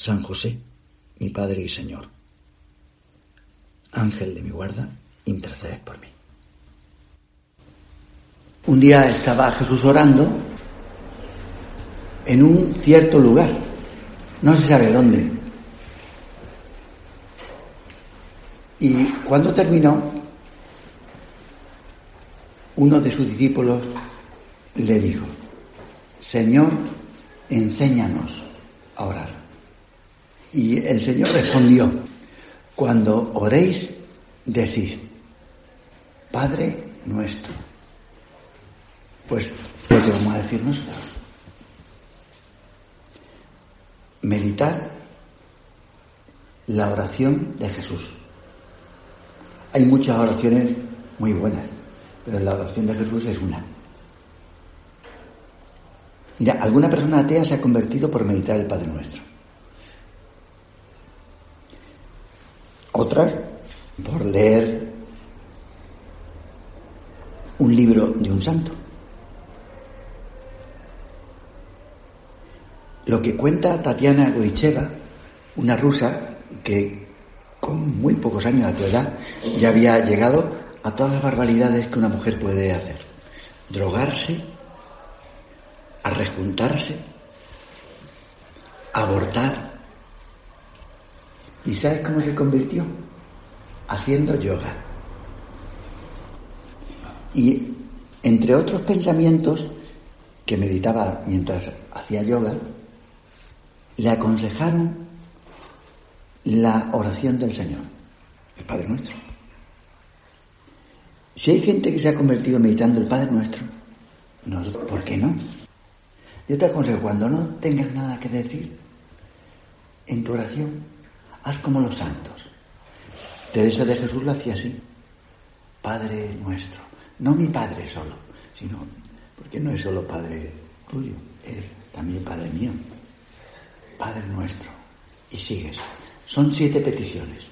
San José, mi Padre y Señor, Ángel de mi guarda, intercede por mí. Un día estaba Jesús orando en un cierto lugar, no se sabe dónde. Y cuando terminó, uno de sus discípulos le dijo, Señor, enséñanos a orar. Y el Señor respondió, cuando oréis, decid, Padre nuestro. Pues lo que vamos a decir nosotros. Meditar la oración de Jesús. Hay muchas oraciones muy buenas, pero la oración de Jesús es una. Mira, alguna persona atea se ha convertido por meditar el Padre Nuestro. Otras por leer un libro de un santo. Lo que cuenta Tatiana Guricheva, una rusa que con muy pocos años a tu edad ya había llegado a todas las barbaridades que una mujer puede hacer. Drogarse, a rejuntarse, abortar. ¿Y sabes cómo se convirtió? Haciendo yoga. Y entre otros pensamientos que meditaba mientras hacía yoga, le aconsejaron la oración del Señor, el Padre Nuestro. Si hay gente que se ha convertido meditando el Padre Nuestro, nosotros, ¿por qué no? Yo te aconsejo, cuando no tengas nada que decir en tu oración, haz como los santos. Teresa de Jesús lo hacía así. Padre nuestro. No mi Padre solo, sino, porque no es solo Padre tuyo, es también Padre mío. Padre nuestro. Y sigues. Son siete peticiones.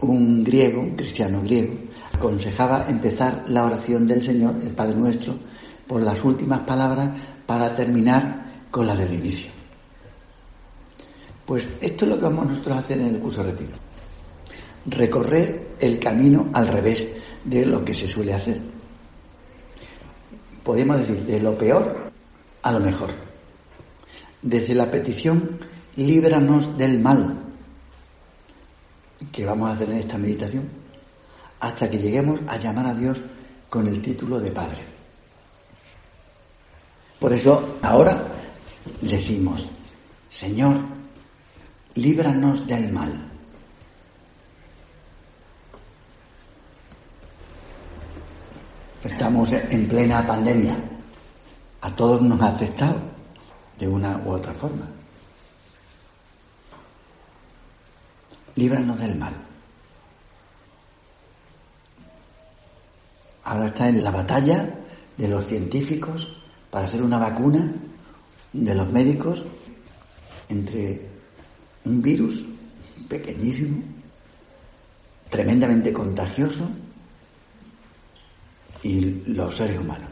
Un griego, un cristiano griego, aconsejaba empezar la oración del Señor, el Padre nuestro, por las últimas palabras para terminar con la del inicio. Pues esto es lo que vamos nosotros a hacer en el curso de retiro. Recorrer el camino al revés de lo que se suele hacer. Podemos decir, de lo peor a lo mejor. Desde la petición, líbranos del mal, que vamos a hacer en esta meditación, hasta que lleguemos a llamar a Dios con el título de Padre. Por eso ahora decimos, Señor, líbranos del mal. Estamos en plena pandemia. A todos nos ha afectado de una u otra forma. Líbranos del mal. Ahora está en la batalla de los científicos para hacer una vacuna de los médicos entre un virus pequeñísimo, tremendamente contagioso, y los seres humanos.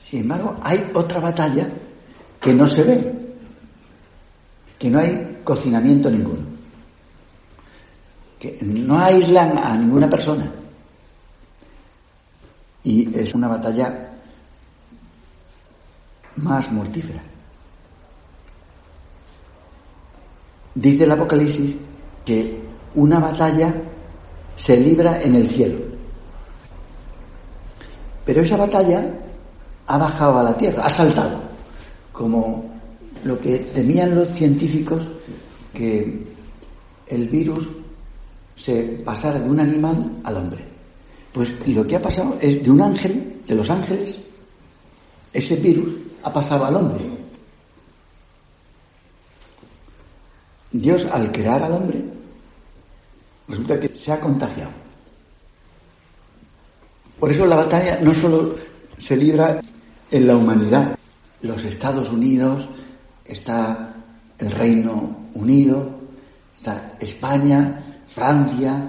Sin embargo, hay otra batalla que no se ve, que no hay cocinamiento ninguno, que no aíslan a ninguna persona. Y es una batalla más mortífera. Dice el Apocalipsis que una batalla se libra en el cielo. Pero esa batalla ha bajado a la tierra, ha saltado, como lo que temían los científicos, que el virus se pasara de un animal al hombre. Pues lo que ha pasado es de un ángel, de los ángeles, ese virus ha pasado al hombre. Dios al crear al hombre, resulta que se ha contagiado. Por eso la batalla no solo se libra en la humanidad, los Estados Unidos, está el Reino Unido, está España, Francia,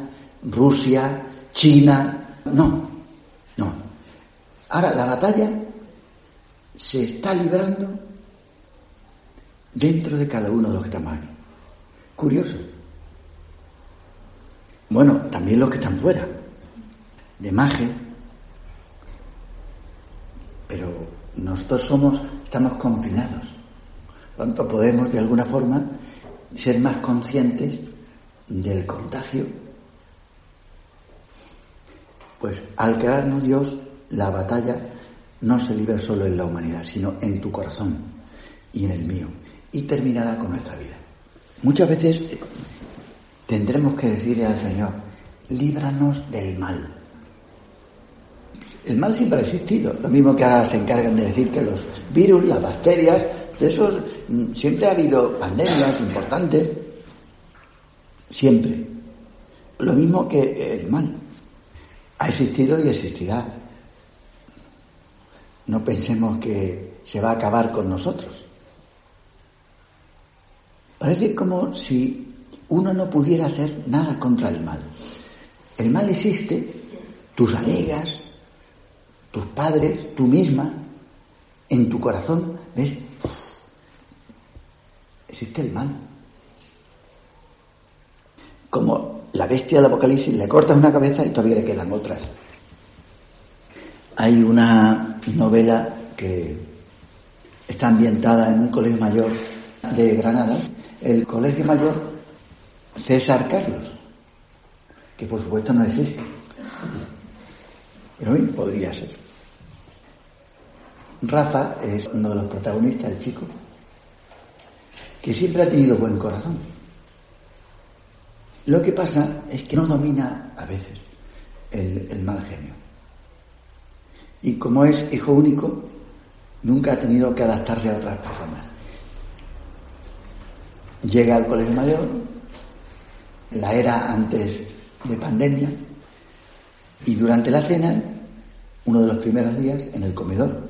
Rusia, China. No, no. Ahora la batalla se está librando dentro de cada uno de los que estamos aquí. Curioso. Bueno, también los que están fuera, de magia. Pero nosotros somos, estamos confinados. Tanto, podemos de alguna forma ser más conscientes del contagio. Pues al crearnos Dios, la batalla no se libra solo en la humanidad, sino en tu corazón y en el mío. Y terminará con nuestra vida. Muchas veces tendremos que decirle al Señor, líbranos del mal. El mal siempre ha existido, lo mismo que ahora se encargan de decir que los virus, las bacterias, de esos mm, siempre ha habido pandemias importantes, siempre. Lo mismo que el mal. Ha existido y existirá. No pensemos que se va a acabar con nosotros. Parece como si uno no pudiera hacer nada contra el mal. El mal existe, tus amigas, tus padres, tú misma, en tu corazón, ¿ves? Existe el mal. Como la bestia del Apocalipsis, le cortas una cabeza y todavía le quedan otras. Hay una novela que está ambientada en un colegio mayor de Granada el Colegio Mayor César Carlos, que por supuesto no existe, pero bien, podría ser. Rafa es uno de los protagonistas, el chico, que siempre ha tenido buen corazón. Lo que pasa es que no domina a veces el, el mal genio. Y como es hijo único, nunca ha tenido que adaptarse a otras personas. Llega al colegio mayor, la era antes de pandemia, y durante la cena, uno de los primeros días, en el comedor,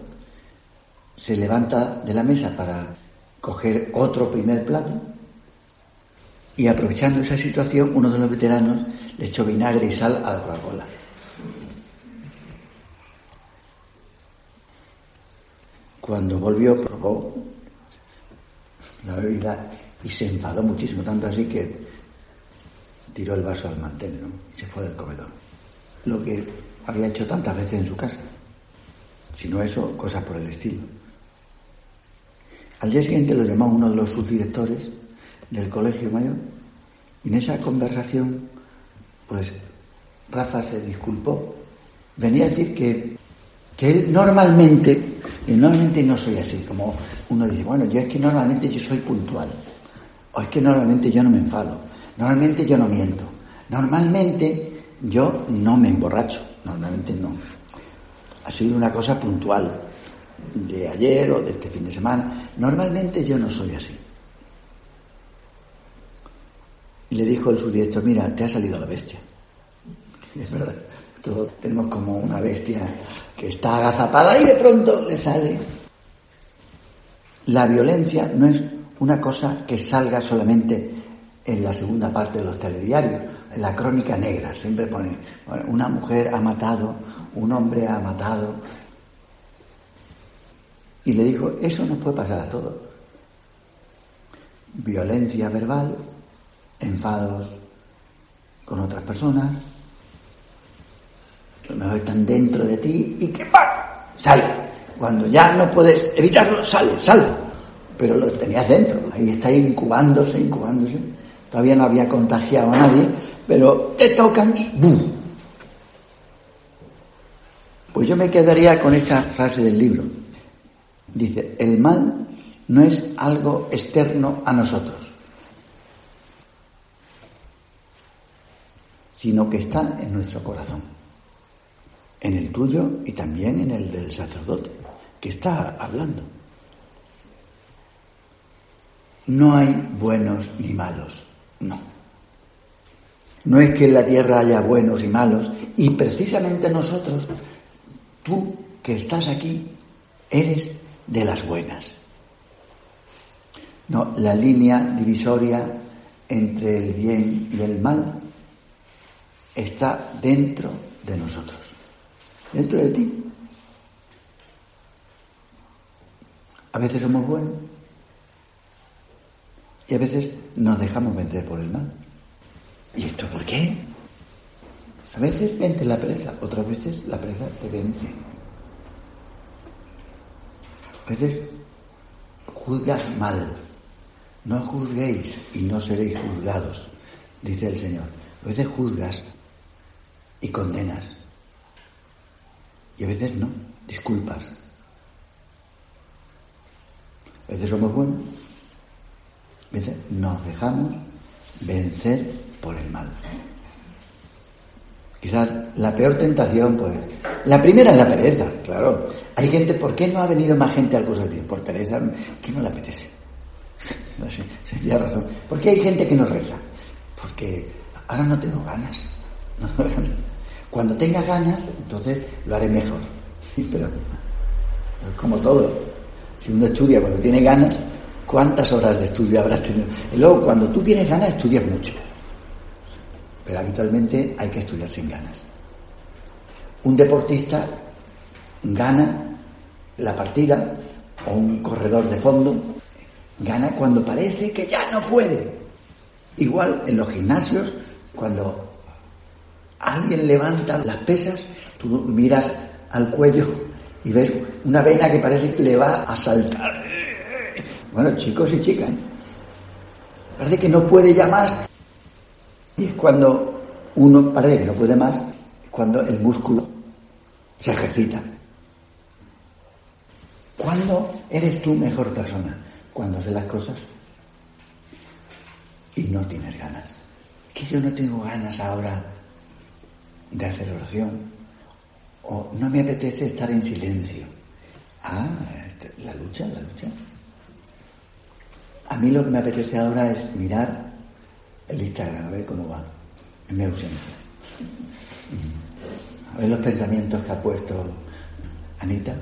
se levanta de la mesa para coger otro primer plato y aprovechando esa situación, uno de los veteranos le echó vinagre y sal a la Coca-Cola. Cuando volvió, probó la bebida y se enfadó muchísimo, tanto así que tiró el vaso al mantel y se fue del comedor. Lo que había hecho tantas veces en su casa. Si no eso, cosas por el estilo. Al día siguiente lo llamó uno de los subdirectores del colegio mayor y en esa conversación, pues Rafa se disculpó. Venía a decir que, que él normalmente, normalmente no soy así, como uno dice, bueno, yo es que normalmente yo soy puntual. O es que normalmente yo no me enfado, normalmente yo no miento, normalmente yo no me emborracho, normalmente no. Ha sido una cosa puntual de ayer o de este fin de semana. Normalmente yo no soy así. Y le dijo el subdirector, mira, te ha salido la bestia. es verdad, todos tenemos como una bestia que está agazapada y de pronto le sale. La violencia no es una cosa que salga solamente en la segunda parte de los telediarios, en la crónica negra, siempre pone, una mujer ha matado, un hombre ha matado. Y le dijo, eso nos puede pasar a todos. Violencia verbal, enfados con otras personas, lo mejor están dentro de ti y que ¡pam! sale. Cuando ya no puedes evitarlo, sale, sale pero lo tenías dentro, ahí está incubándose, incubándose. Todavía no había contagiado a nadie, pero te tocan y ¡bum! Pues yo me quedaría con esta frase del libro. Dice, el mal no es algo externo a nosotros, sino que está en nuestro corazón, en el tuyo y también en el del sacerdote, que está hablando. No hay buenos ni malos, no. No es que en la tierra haya buenos y malos, y precisamente nosotros, tú que estás aquí, eres de las buenas. No, la línea divisoria entre el bien y el mal está dentro de nosotros, dentro de ti. A veces somos buenos y a veces nos dejamos vencer por el mal. ¿Y esto por qué? A veces vence la pereza, otras veces la pereza te vence. A veces juzgas mal. No juzguéis y no seréis juzgados, dice el Señor. A veces juzgas y condenas. Y a veces no, disculpas. A veces somos buenos, nos dejamos vencer por el mal. Quizás la peor tentación, pues, la primera es la pereza, claro. Hay gente, ¿por qué no ha venido más gente al curso de tiempo? Por pereza, que no le apetece. No razón. ¿Por qué hay gente que no reza? Porque ahora no tengo ganas. Cuando tenga ganas, entonces lo haré mejor. Sí, pero como todo. Si uno estudia cuando tiene ganas, ¿cuántas horas de estudio habrás tenido? Y luego, cuando tú tienes ganas, estudias mucho. Pero habitualmente hay que estudiar sin ganas. Un deportista gana la partida o un corredor de fondo gana cuando parece que ya no puede. Igual en los gimnasios, cuando alguien levanta las pesas, tú miras al cuello y ves una vena que parece que le va a saltar. Bueno, chicos y chicas, parece que no puede ya más. Y es cuando uno parece que no puede más, cuando el músculo se ejercita. ¿Cuándo eres tú mejor persona? Cuando haces las cosas y no tienes ganas. Que yo no tengo ganas ahora de hacer oración. O no me apetece estar en silencio. Ah, este, la lucha, la lucha. A mí lo que me apetece ahora es mirar el Instagram, a ver cómo va, en mi ausencia. A ver los pensamientos que ha puesto Anita.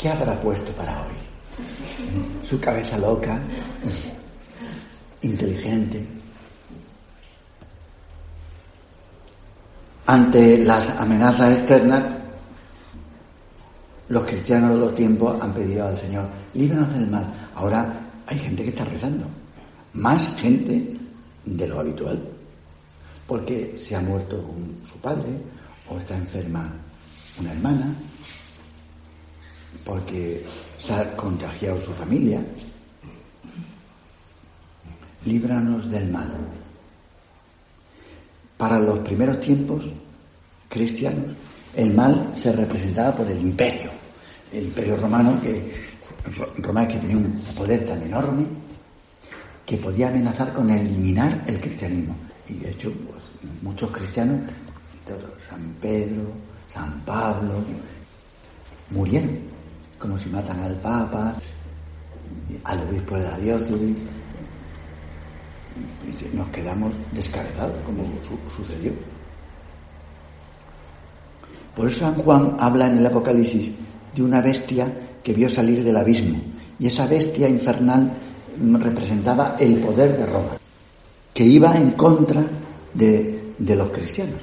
¿Qué habrá puesto para hoy? Su cabeza loca, inteligente. Ante las amenazas externas, los cristianos de los tiempos han pedido al Señor, líbranos del mal. Ahora hay gente que está rezando, más gente de lo habitual, porque se ha muerto su padre o está enferma una hermana, porque se ha contagiado su familia. Líbranos del mal. Para los primeros tiempos cristianos, el mal se representaba por el imperio, el imperio romano que Roma que tenía un poder tan enorme que podía amenazar con eliminar el cristianismo. Y de hecho, pues, muchos cristianos, San Pedro, San Pablo, murieron, como si matan al Papa, al obispo de la diócesis. Nos quedamos descabezados, como sucedió. Por eso San Juan habla en el Apocalipsis de una bestia que vio salir del abismo. Y esa bestia infernal representaba el poder de Roma, que iba en contra de, los cristianos.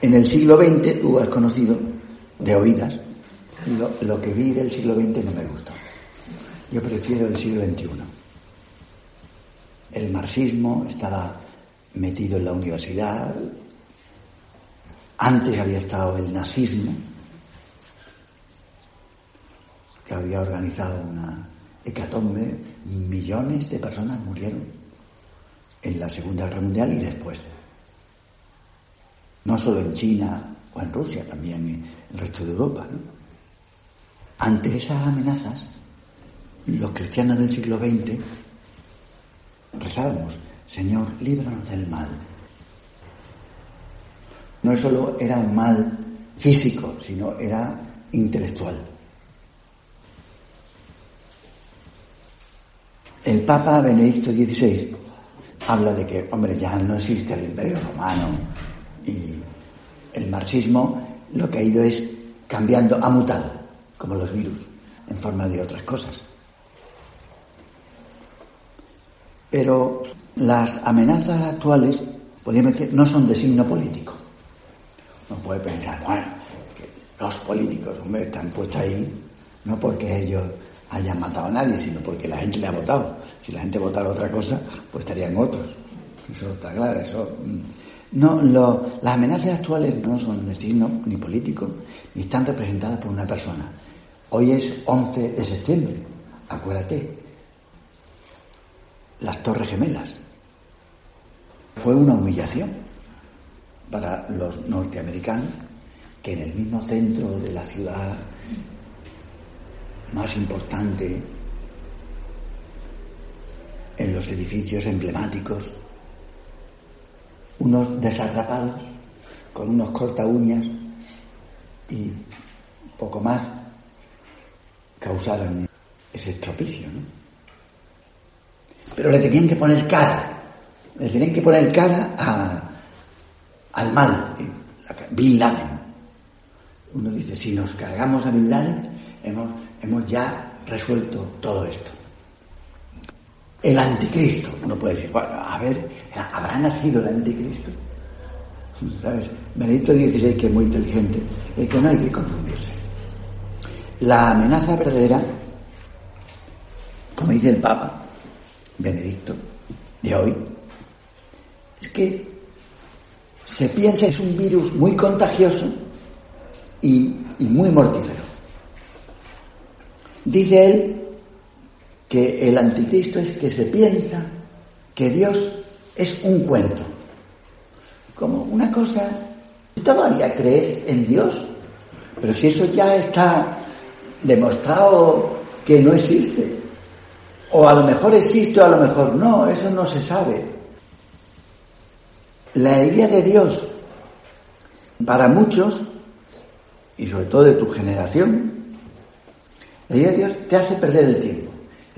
En el siglo XX, tú has conocido de oídas, lo, lo, que vi del siglo XX no me gustó. Yo prefiero el siglo XXI. El marxismo estaba metido en la universidad, antes había estado el nazismo, había organizado una hecatombe, millones de personas murieron en la Segunda Guerra Mundial y después. No solo en China o en Rusia, también en el resto de Europa. Ante esas amenazas, los cristianos del siglo XX rezábamos, Señor, líbranos del mal. No solo era un mal físico, sino era intelectual. El Papa Benedicto XVI habla de que, hombre, ya no existe el imperio romano y el marxismo lo que ha ido es cambiando, ha mutado, como los virus, en forma de otras cosas. Pero las amenazas actuales, podríamos decir, no son de signo político. No puede pensar, bueno, que los políticos, hombre, están puestos ahí no porque ellos hayan matado a nadie, sino porque la gente le ha votado. Si la gente votara otra cosa, pues estarían otros. Eso está claro. Eso, mm. no, las amenazas actuales no son de signo ni político, ni están representadas por una persona. Hoy es 11 de septiembre, acuérdate. Las Torres Gemelas. Fue una humillación para los norteamericanos que en el mismo centro de la ciudad más importante en los edificios emblemáticos, unos desarrapados con unos corta uñas y poco más causaron ese estropicio, ¿no? Pero le tenían que poner cara, le tenían que poner cara a, al mal, Bin Laden. Uno dice, si nos cargamos a Bin Laden, hemos, hemos ya resuelto todo esto el anticristo. Uno puede decir, bueno, a ver, ¿habrá nacido el anticristo? ¿Sabes? Benedicto XVI, que es muy inteligente, es que no hay que confundirse. La amenaza verdadera, como dice el Papa Benedicto de hoy, es que se piensa es un virus muy contagioso y muy mortífero. Dice él que el anticristo es que se piensa que Dios es un cuento, como una cosa, ¿todavía crees en Dios? Pero si eso ya está demostrado que no existe, o a lo mejor existe o a lo mejor no, eso no se sabe. La idea de Dios, para muchos, y sobre todo de tu generación, de Dios te hace perder el tiempo.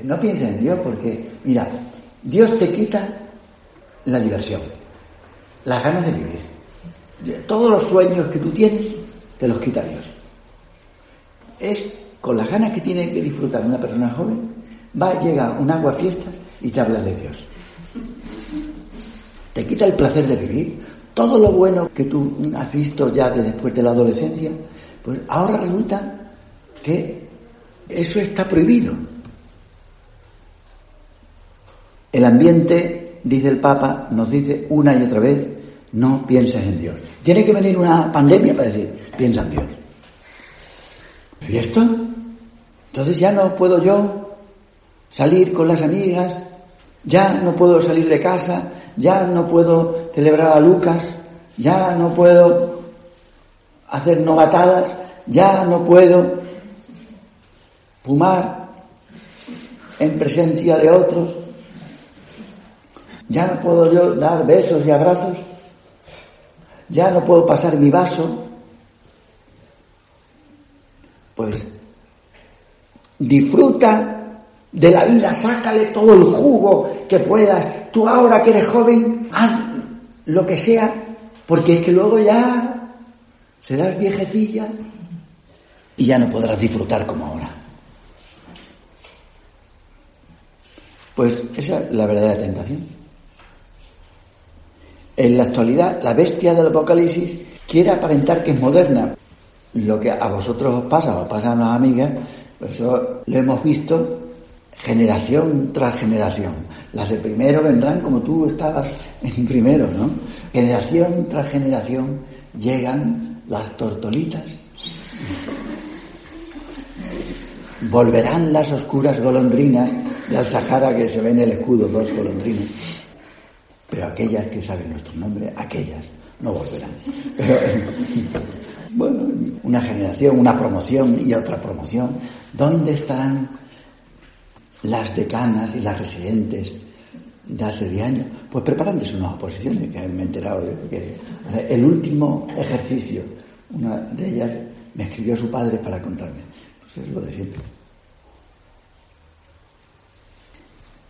No pienses en Dios porque, mira, Dios te quita la diversión, las ganas de vivir. Todos los sueños que tú tienes, te los quita Dios. Es con las ganas que tiene que disfrutar una persona joven, va, llega un agua fiesta y te habla de Dios. Te quita el placer de vivir. Todo lo bueno que tú has visto ya después de la adolescencia, pues ahora resulta que eso está prohibido. El ambiente, dice el Papa, nos dice una y otra vez, no pienses en Dios. Tiene que venir una pandemia para decir, piensa en Dios. ¿Y esto? Entonces ya no puedo yo salir con las amigas, ya no puedo salir de casa, ya no puedo celebrar a Lucas, ya no puedo hacer novatadas, ya no puedo fumar en presencia de otros, ya no puedo yo dar besos y abrazos. Ya no puedo pasar mi vaso. Pues disfruta de la vida, sácale todo el jugo que puedas. Tú ahora que eres joven, haz lo que sea, porque es que luego ya serás viejecilla y ya no podrás disfrutar como ahora. Pues esa es la verdadera tentación. En la actualidad, la bestia del Apocalipsis quiere aparentar que es moderna. Lo que a vosotros os pasa, os pasa a las amigas, pues eso lo hemos visto generación tras generación. Las de primero vendrán como tú estabas en primero, ¿no? Generación tras generación llegan las tortolitas. Volverán las oscuras golondrinas de Al-Sahara que se ve en el escudo, dos golondrinas. Pero aquellas que saben nuestro nombre, aquellas no volverán. Pero, bueno, una generación, una promoción y otra promoción. ¿Dónde estarán las decanas y las residentes de hace 10 años? Pues preparándose unas oposiciones, que me he enterado que el último ejercicio, una de ellas me escribió su padre para contarme. Pues es lo de siempre.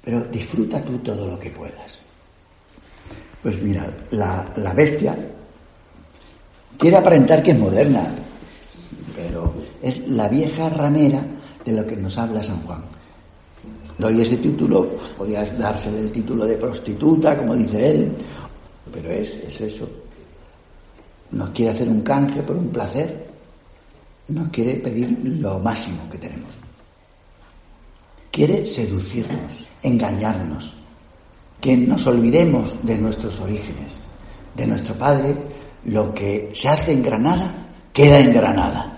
Pero disfruta tú todo lo que puedas. Pues mira, la, la bestia quiere aparentar que es moderna, pero es la vieja ramera de lo que nos habla San Juan. Doy ese título, podías dársele el título de prostituta, como dice él, pero es, es eso. Nos quiere hacer un canje por un placer, nos quiere pedir lo máximo que tenemos. Quiere seducirnos, engañarnos, que nos olvidemos de nuestros orígenes, de nuestro Padre, lo que se hace en Granada, queda en Granada.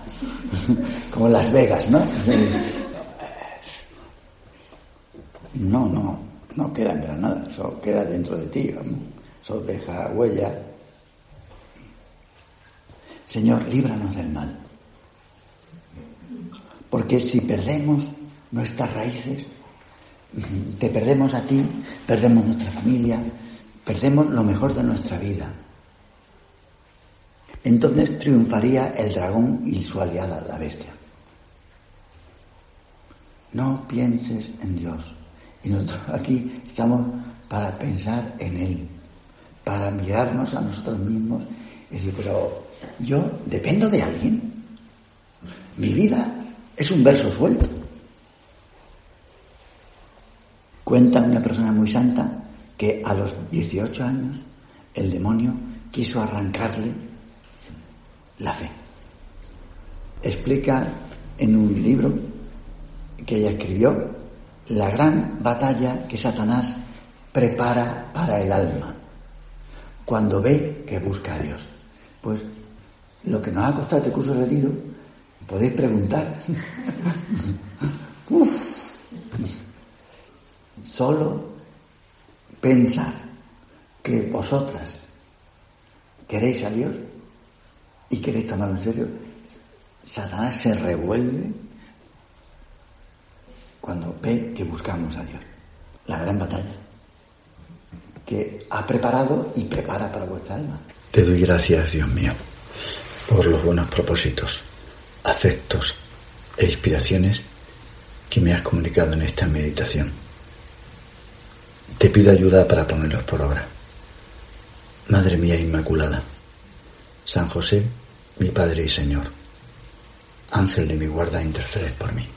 Como Las Vegas, ¿no? No, no, no queda en Granada, eso queda dentro de ti, eso deja huella. Señor, líbranos del mal. Porque si perdemos nuestras raíces, te perdemos a ti, perdemos nuestra familia, perdemos lo mejor de nuestra vida. Entonces triunfaría el dragón y su aliada, la bestia. No pienses en Dios. Y nosotros aquí estamos para pensar en Él, para mirarnos a nosotros mismos y decir, pero yo dependo de alguien. Mi vida es un verso suelto. Cuenta una persona muy santa que a los 18 años el demonio quiso arrancarle la fe. Explica en un libro que ella escribió la gran batalla que Satanás prepara para el alma cuando ve que busca a Dios. Pues lo que nos ha costado este curso de retiro, podéis preguntar. Solo pensar que vosotras queréis a Dios y queréis tomarlo en serio, Satanás se revuelve cuando ve que buscamos a Dios. La gran batalla que ha preparado y prepara para vuestra alma. Te doy gracias, Dios mío, por los buenos propósitos, afectos e inspiraciones que me has comunicado en esta meditación. Te pido ayuda para ponerlos por obra. Madre mía Inmaculada, San José, mi Padre y Señor, Ángel de mi guarda, intercede por mí.